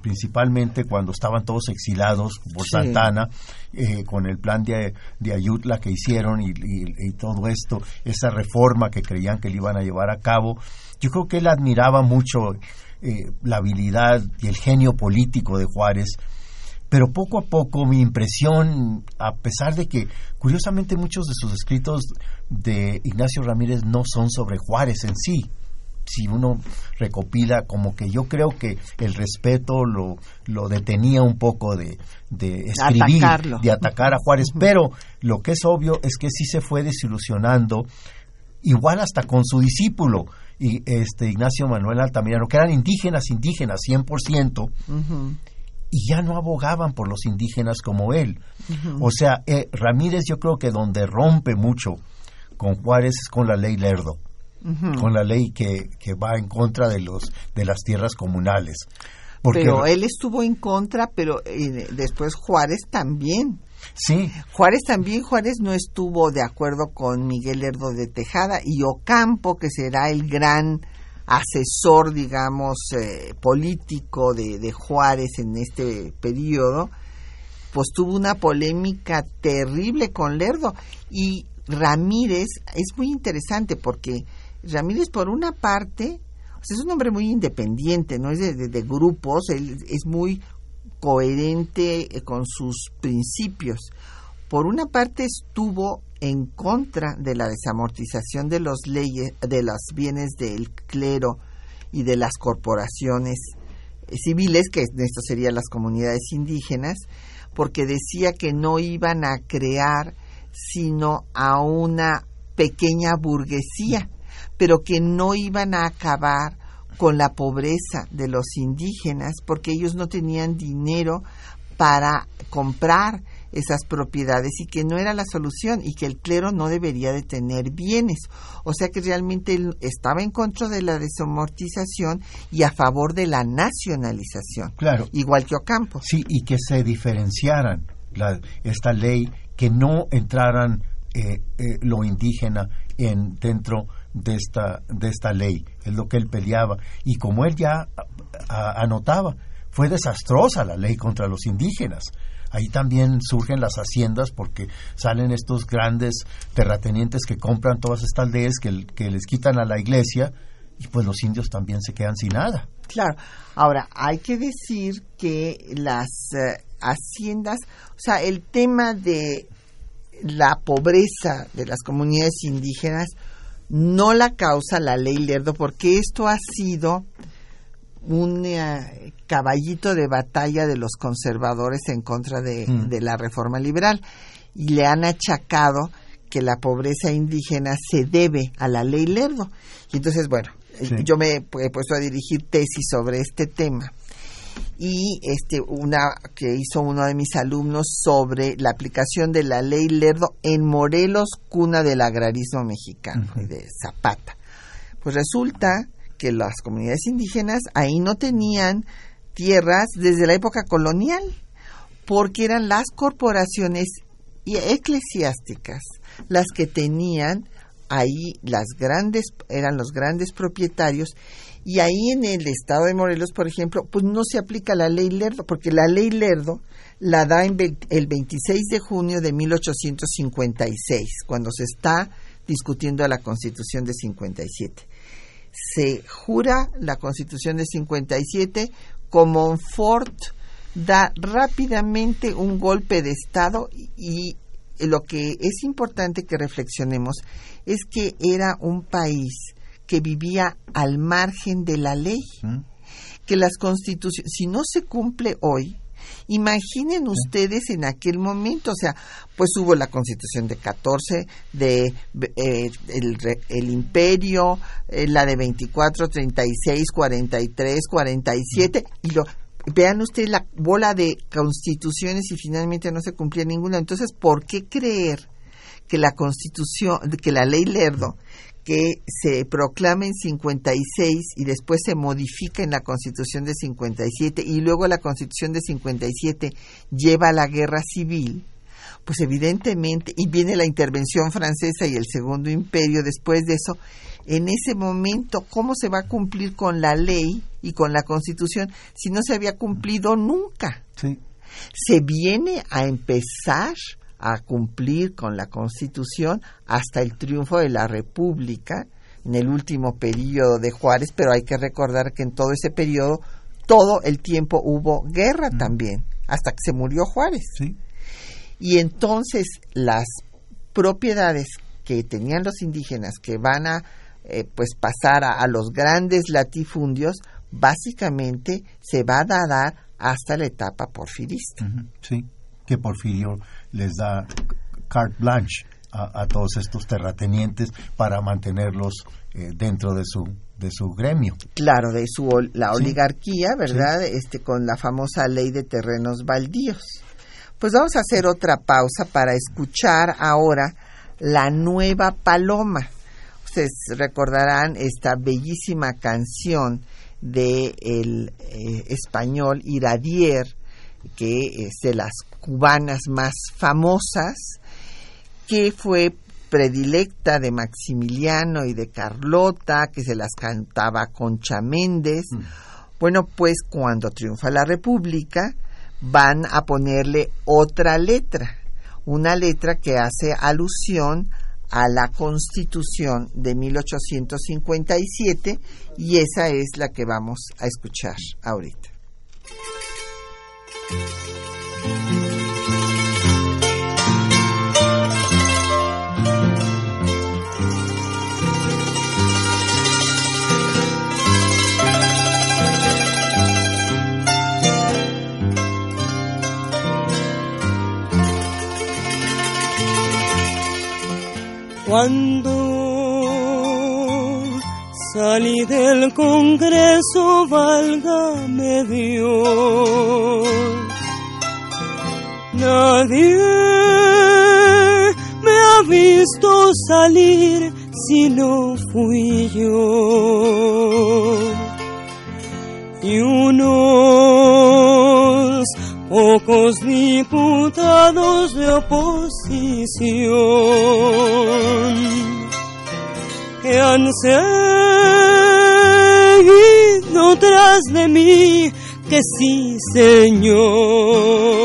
principalmente cuando estaban todos exilados por Santana, eh, con el plan de, de, Ayutla que hicieron y, todo esto, esa reforma que creían que le iban a llevar a cabo. Yo creo que él admiraba mucho eh, la habilidad y el genio político de Juárez pero poco a poco mi impresión, a pesar de que curiosamente muchos de sus escritos de Ignacio Ramírez no son sobre Juárez en sí, si uno recopila, como que yo creo que el respeto lo, lo detenía un poco de, de escribir, de atacar a Juárez, pero lo que es obvio es que sí se fue desilusionando, igual hasta con su discípulo, y este Ignacio Manuel Altamirano, que eran indígenas, indígenas, 100%, y ya no abogaban por los indígenas como él. O sea, eh, Ramírez yo creo que donde rompe mucho con Juárez es con la ley Lerdo, con la ley que, que, va en contra de, los, de las tierras comunales. pero él estuvo en contra, pero eh, después Juárez también. Sí. Juárez también, Juárez no estuvo de acuerdo con Miguel Lerdo de Tejada y Ocampo, que será el gran asesor, digamos, eh, político de, de, Juárez en este periodo, pues tuvo una polémica terrible con Lerdo. Y Ramírez es muy interesante porque Ramírez, por una parte, es un hombre muy independiente, no es de, grupos, él es muy coherente eh, con sus principios. Por una parte estuvo en contra de la desamortización de los leyes de los bienes del clero y de las corporaciones eh, civiles que esto serían las comunidades indígenas porque decía que no iban a crear sino a una pequeña burguesía pero que no iban a acabar con la pobreza de los indígenas porque ellos no tenían dinero para comprar esas propiedades y que no era la solución y que el clero no debería de tener bienes. O sea que realmente él estaba en contra de la desamortización y a favor de la nacionalización. Claro. Igual que Ocampo. Sí, y que se diferenciaran la, esta ley, que no entraran eh, eh, lo indígena en dentro de esta de esta ley. Es lo que él peleaba. Y como él ya anotaba fue desastrosa la ley contra los indígenas. Ahí también surgen las haciendas porque salen estos grandes terratenientes que compran todas estas aldeas que, que les quitan a la iglesia y pues los indios también se quedan sin nada. Claro, ahora hay que decir que las eh, haciendas, o sea, el tema de la pobreza de las comunidades indígenas no la causa la ley Lerdo porque esto ha sido un eh, caballito de batalla de los conservadores en contra mm. de, la reforma liberal y le han achacado que la pobreza indígena se debe a la ley Lerdo. Y entonces, bueno, yo me he puesto a dirigir tesis sobre este tema. Y este una que hizo uno de mis alumnos sobre la aplicación de la ley Lerdo en Morelos, cuna del agrarismo mexicano y de Zapata. Pues resulta que las comunidades indígenas ahí no tenían tierras desde la época colonial, porque eran las corporaciones eclesiásticas las que tenían ahí las grandes eran los grandes propietarios y ahí en el estado de Morelos, por ejemplo, pues no se aplica la ley Lerdo, porque la ley Lerdo la da en el 26 de junio de 1856, cuando se está discutiendo la Constitución de 57. Se jura la Constitución de 57, como Monfort da rápidamente un golpe de Estado y lo que es importante que reflexionemos es que era un país que vivía al margen de la ley, que las constituciones, si no se cumple hoy, Imaginen ustedes en aquel momento, o sea, pues hubo la constitución de 14, de eh, el, imperio, eh, la de 24, 36, 43, 47, y lo, vean ustedes la bola de constituciones y finalmente no se cumplía ninguna. Entonces, ¿por qué creer que la constitución, que la ley Lerdo, que se proclama en 56 y después se modifica en la Constitución de 57 y luego la Constitución de 57 lleva a la guerra civil, pues evidentemente, y viene la intervención francesa y el Segundo Imperio después de eso, en ese momento, ¿cómo se va a cumplir con la ley y con la Constitución si no se había cumplido nunca? Se viene a empezar a cumplir con la Constitución hasta el triunfo de la República en el último periodo de Juárez, pero hay que recordar que en todo ese periodo todo el tiempo hubo guerra mm. también, hasta que se murió Juárez. Y entonces las propiedades que tenían los indígenas que van a eh, pues pasar a, los grandes latifundios, básicamente se va a dar hasta la etapa porfirista. Sí, que Porfirio les da carte blanche a, todos estos terratenientes para mantenerlos eh, dentro de su de su gremio. Claro, de su la oligarquía, ¿verdad? Este con la famosa ley de terrenos baldíos. Pues vamos a hacer otra pausa para escuchar ahora la nueva paloma. Ustedes recordarán esta bellísima canción de el eh, español Iradier que es de las cubanas más famosas, que fue predilecta de Maximiliano y de Carlota, que se las cantaba Concha Méndez. Mm. Bueno, pues cuando triunfa la República, van a ponerle otra letra, una letra que hace alusión a la Constitución de 1857 y esa es la que vamos a escuchar ahorita. Cuando salí del Congreso, válgame Dios Nadie me ha visto salir si no fui yo. Y unos pocos diputados de oposición que han seguido tras de mí que sí, Señor.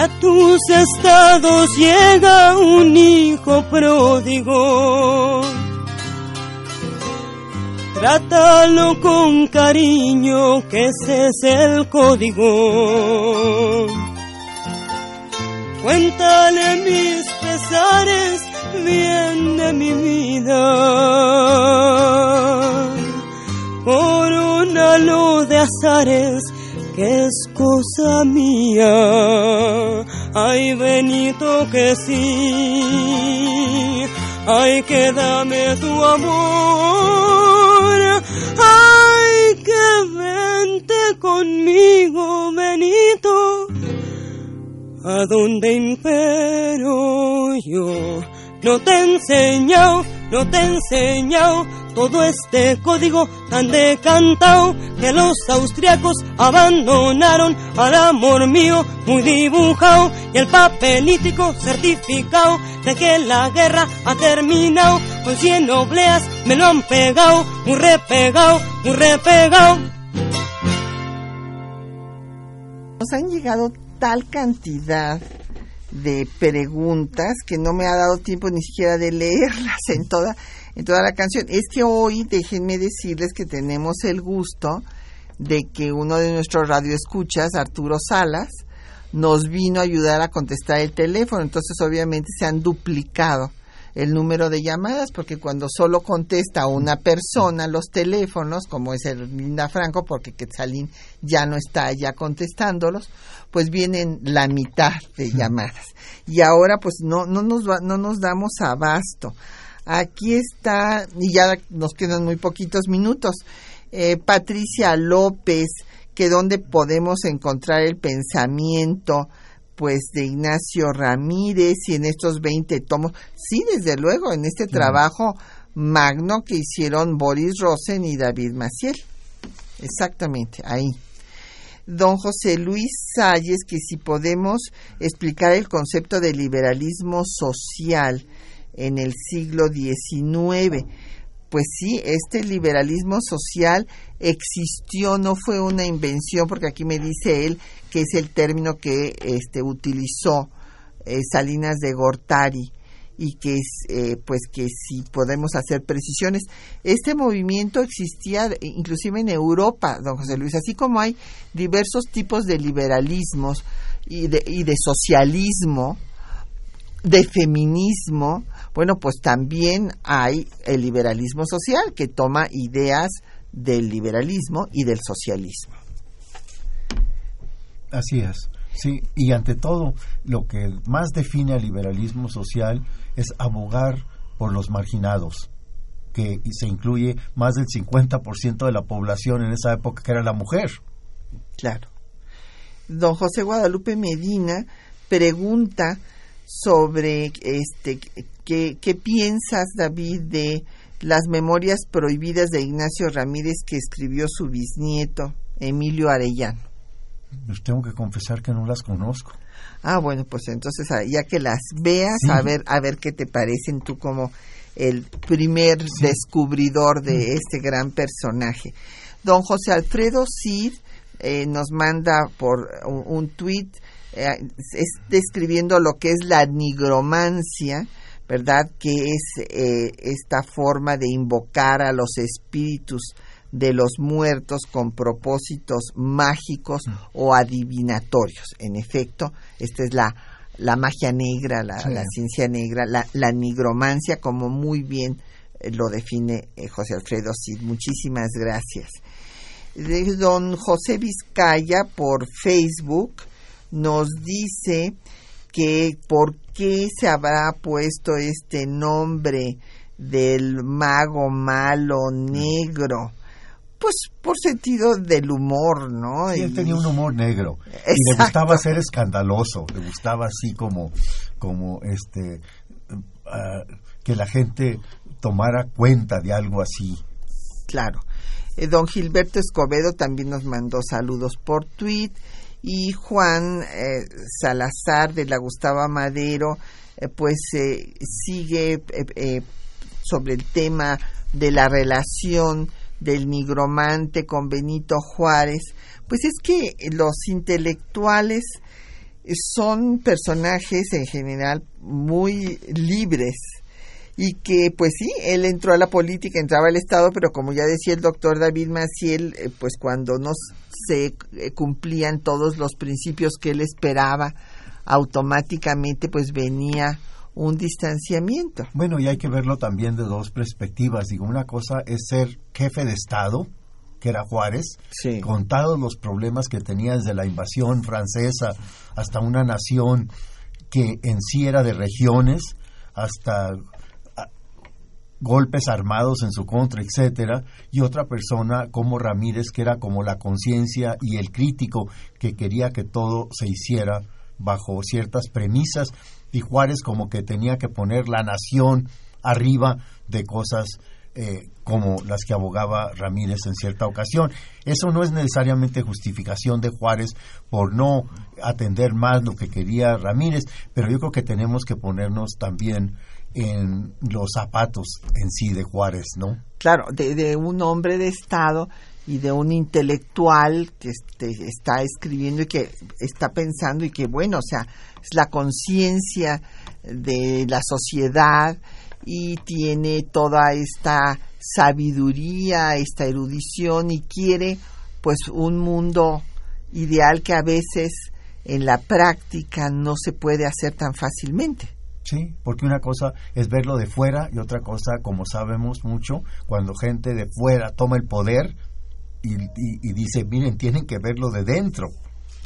A tus estados llega un hijo pródigo, trátalo con cariño, que ese es el código. Cuéntale mis pesares bien de mi vida lo de azares es cosa mía. Ay, Benito, que sí. Ay, que dame tu amor. Ay, que conmigo, Benito, a donde impero yo. No te he enseñado, no te he enseñado todo este código tan decantado que los austriacos abandonaron al amor mío muy dibujado y el papelítico certificado de que la guerra ha terminado con cien obleas me lo han pegado, muy repegado, muy repegado. Nos han llegado tal cantidad de preguntas que no me ha dado tiempo ni siquiera de leerlas en toda en toda la canción. Es que hoy déjenme decirles que tenemos el gusto de que uno de nuestros radioescuchas, Arturo Salas, nos vino a ayudar a contestar el teléfono. Entonces, obviamente, se han duplicado el número de llamadas porque cuando solo contesta una persona los teléfonos, como es el Linda Franco, porque Quetzalín ya no está ya contestándolos, pues vienen la mitad de llamadas. Y ahora pues no, no, nos, no nos damos abasto. Aquí está, y ya nos quedan muy poquitos minutos, eh, Patricia López, que donde podemos encontrar el pensamiento pues de Ignacio Ramírez y en estos 20 tomos, sí, desde luego, en este trabajo magno que hicieron Boris Rosen y David Maciel. Exactamente, ahí. Don José Luis Salles, que si podemos explicar el concepto de liberalismo social en el siglo XIX. Pues sí, este liberalismo social existió, no fue una invención, porque aquí me dice él que es el término que este, utilizó eh, Salinas de Gortari y que es, eh, pues que si podemos hacer precisiones, este movimiento existía inclusive en Europa, don José Luis, así como hay diversos tipos de liberalismos y de, y de socialismo, de feminismo, bueno, pues también hay el liberalismo social que toma ideas del liberalismo y del socialismo. Así es. Sí, y ante todo, lo que más define al liberalismo social es abogar por los marginados, que se incluye más del 50% de la población en esa época, que era la mujer. Claro. Don José Guadalupe Medina pregunta sobre este qué, qué piensas, David, de las memorias prohibidas de Ignacio Ramírez que escribió su bisnieto, Emilio Arellano. Pues tengo que confesar que no las conozco. Ah, bueno, pues entonces ah, ya que las veas, a ver a ver qué te parecen tú como el primer descubridor de este gran personaje. Don José Alfredo Cid eh, nos manda por un, un tuit eh, es describiendo lo que es la nigromancia, ¿verdad? Que es eh, esta forma de invocar a los espíritus de los muertos con propósitos mágicos mm. o adivinatorios. En efecto, esta es la, la magia negra, la, ciencia negra, la, la, nigromancia, como muy bien eh, lo define José Alfredo Cid. Muchísimas gracias. don José Vizcaya por Facebook nos dice que por qué se habrá puesto este nombre del mago malo negro. Pues por sentido del humor, ¿no? Sí, él tenía un humor negro y le gustaba ser escandaloso, le gustaba así como, como este, ah, que la gente tomara cuenta de algo así. Claro. Eh, don Gilberto Escobedo también nos mandó saludos por tweet y Juan eh, Salazar de la Gustava Madero eh, pues eh, sigue sobre el tema de la relación del nigromante con Benito Juárez. Pues es que los intelectuales son personajes en general muy libres y que pues sí, él entró a la política, entraba al Estado, pero como ya decía el doctor David Maciel, eh, pues cuando no se eh, cumplían todos los principios que él esperaba, automáticamente pues venía un distanciamiento. Bueno, y hay que verlo también de dos perspectivas. Digo, una cosa es ser jefe de Estado, que era Juárez, con todos los problemas que tenía desde la invasión francesa hasta una nación que en sí era de regiones, hasta golpes armados en su contra, etcétera, y otra persona como Ramírez que era como la conciencia y el crítico que quería que todo se hiciera bajo ciertas premisas y Juárez como que tenía que poner la nación arriba de cosas eh, como las que abogaba Ramírez en cierta ocasión. Eso no es necesariamente justificación de Juárez por no atender más lo que quería Ramírez, pero yo creo que tenemos que ponernos también en los zapatos en sí de Juárez, ¿no? Claro, de, un hombre de Estado y de un intelectual que este, está escribiendo y que está pensando y que, bueno, o sea, es la conciencia de la sociedad y tiene toda esta sabiduría, esta erudición y quiere pues un mundo ideal que a veces en la práctica no se puede hacer tan fácilmente. Sí, porque una cosa es verlo de fuera y otra cosa, como sabemos mucho, cuando gente de fuera toma el poder y, dice, miren, tienen que verlo de dentro.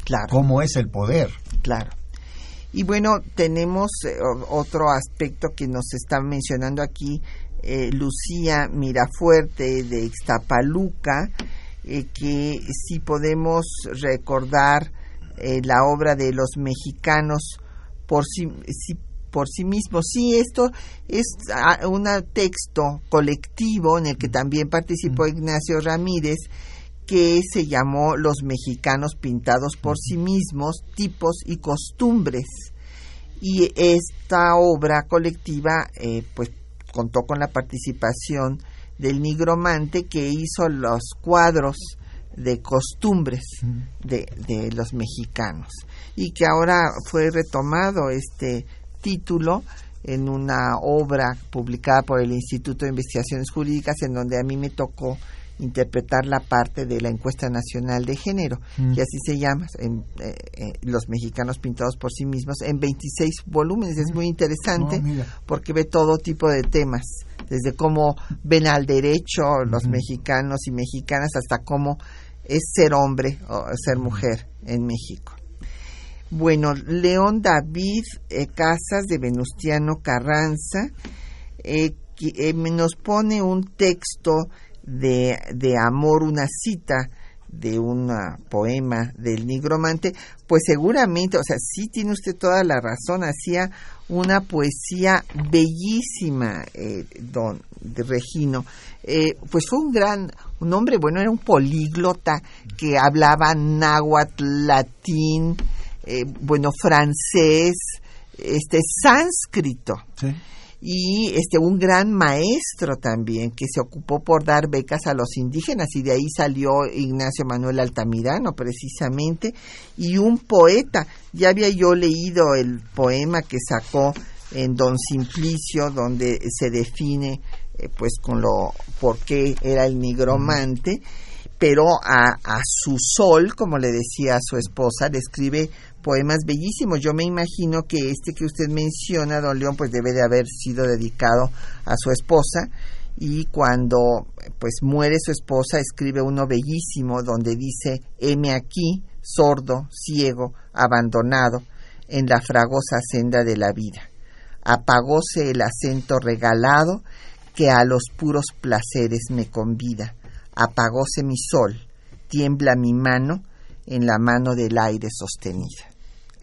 Claro. ¿Cómo es el poder? Claro. Y bueno, tenemos eh, otro aspecto que nos está mencionando aquí eh, Lucía Mirafuerte de Ixtapaluca, eh, que si podemos recordar la obra de los mexicanos por sí, por sí mismos. Sí, esto es ah, un texto colectivo en el que también participó Ignacio Ramírez, que se llamó Los mexicanos pintados por sí mismos, tipos y costumbres. Y esta obra colectiva eh, pues contó con la participación del nigromante que hizo los cuadros de costumbres de, de los mexicanos. Y que ahora fue retomado este título en una obra publicada por el Instituto de Investigaciones Jurídicas en donde a mí me tocó interpretar la parte de la encuesta nacional de género, mm. que así se llama, en, eh, eh, Los mexicanos pintados por sí mismos, en 26 volúmenes. Es muy interesante porque ve todo tipo de temas, desde cómo ven al derecho los mexicanos y mexicanas hasta cómo es ser hombre o ser mujer en México. Bueno, León David eh, Casas de Venustiano Carranza eh, eh, nos pone un texto de, de amor, una cita de un poema del nigromante, pues seguramente, o sea, sí tiene usted toda la razón, hacía una poesía bellísima, don de Regino. pues fue un gran, un hombre, bueno, era un políglota que hablaba náhuatl, latín, eh, bueno, francés, este sánscrito. Y este un gran maestro también que se ocupó por dar becas a los indígenas y de ahí salió Ignacio Manuel Altamirano precisamente y un poeta. Ya había yo leído el poema que sacó en Don Simplicio donde se define eh, pues con lo por qué era el nigromante pero a, a, su sol, como le decía a su esposa, le escribe poemas bellísimos. Yo me imagino que este que usted menciona, don León, pues debe de haber sido dedicado a su esposa. Y cuando pues muere su esposa escribe uno bellísimo donde dice heme aquí sordo ciego abandonado en la fragosa senda de la vida. Apagóse el acento regalado que a los puros placeres me convida. Apagóse mi sol tiembla mi mano en la mano del aire sostenida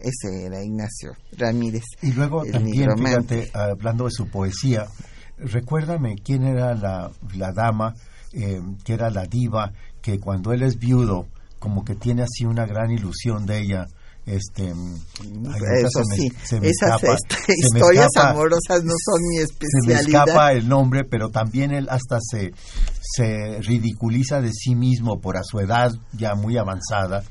ese era Ignacio Ramírez. Y luego también, fíjate, hablando de su poesía, recuérdame quién era la, la dama, eh, que era la diva, que cuando él es viudo, como que tiene así una gran ilusión de ella. Este, Eso sí, esas historias amorosas no son mi especialidad. Se me escapa el nombre, pero también él hasta se, se ridiculiza de sí mismo por a su edad ya muy avanzada,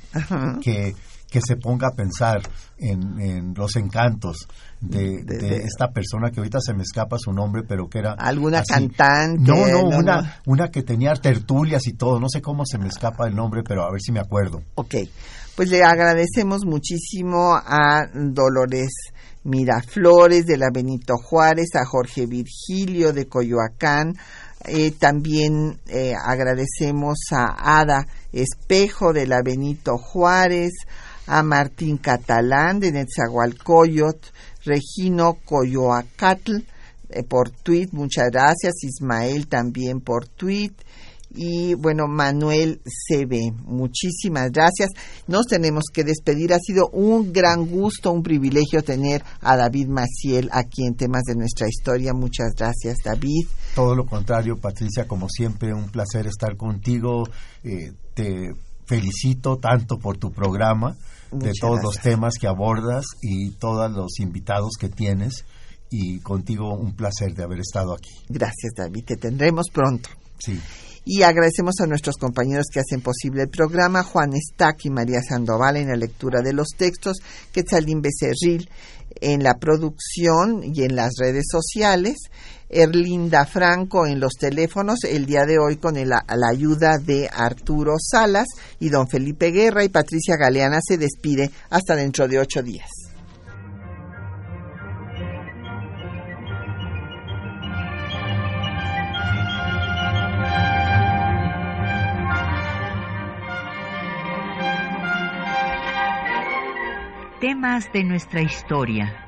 que que se ponga a pensar en, los encantos de, esta persona que ahorita se me escapa su nombre, pero que era... ¿Alguna cantante? No, no, una, una que tenía tertulias y todo, no sé cómo se me escapa el nombre, pero a ver si me acuerdo. Ok, pues le agradecemos muchísimo a Dolores Miraflores de la Benito Juárez, a Jorge Virgilio de Coyoacán, eh, también eh, agradecemos a Ada Espejo de la Benito Juárez, a Martín Catalán de Netzahualcoyot, Regino Coyoacatl eh, por tweet, muchas gracias. Ismael también por tweet y bueno, Manuel CB, muchísimas gracias. Nos tenemos que despedir. Ha sido un gran gusto, un privilegio tener a David Maciel aquí en temas de nuestra historia. Muchas gracias, David. Todo lo contrario, Patricia, como siempre, un placer estar contigo. Eh, te felicito tanto por tu programa, de todos los temas que abordas y todos los invitados que tienes. Y contigo un placer de haber estado aquí. Gracias, David. Te tendremos pronto. Sí. Y agradecemos a nuestros compañeros que hacen posible el programa, Juan Stack y María Sandoval en la lectura de los textos, Quetzalín Becerril en la producción y en las redes sociales, Erlinda Franco en los teléfonos, el día de hoy con la ayuda de Arturo Salas y don Felipe Guerra y Patricia Galeana se despide hasta dentro de ocho días. Temas de nuestra historia.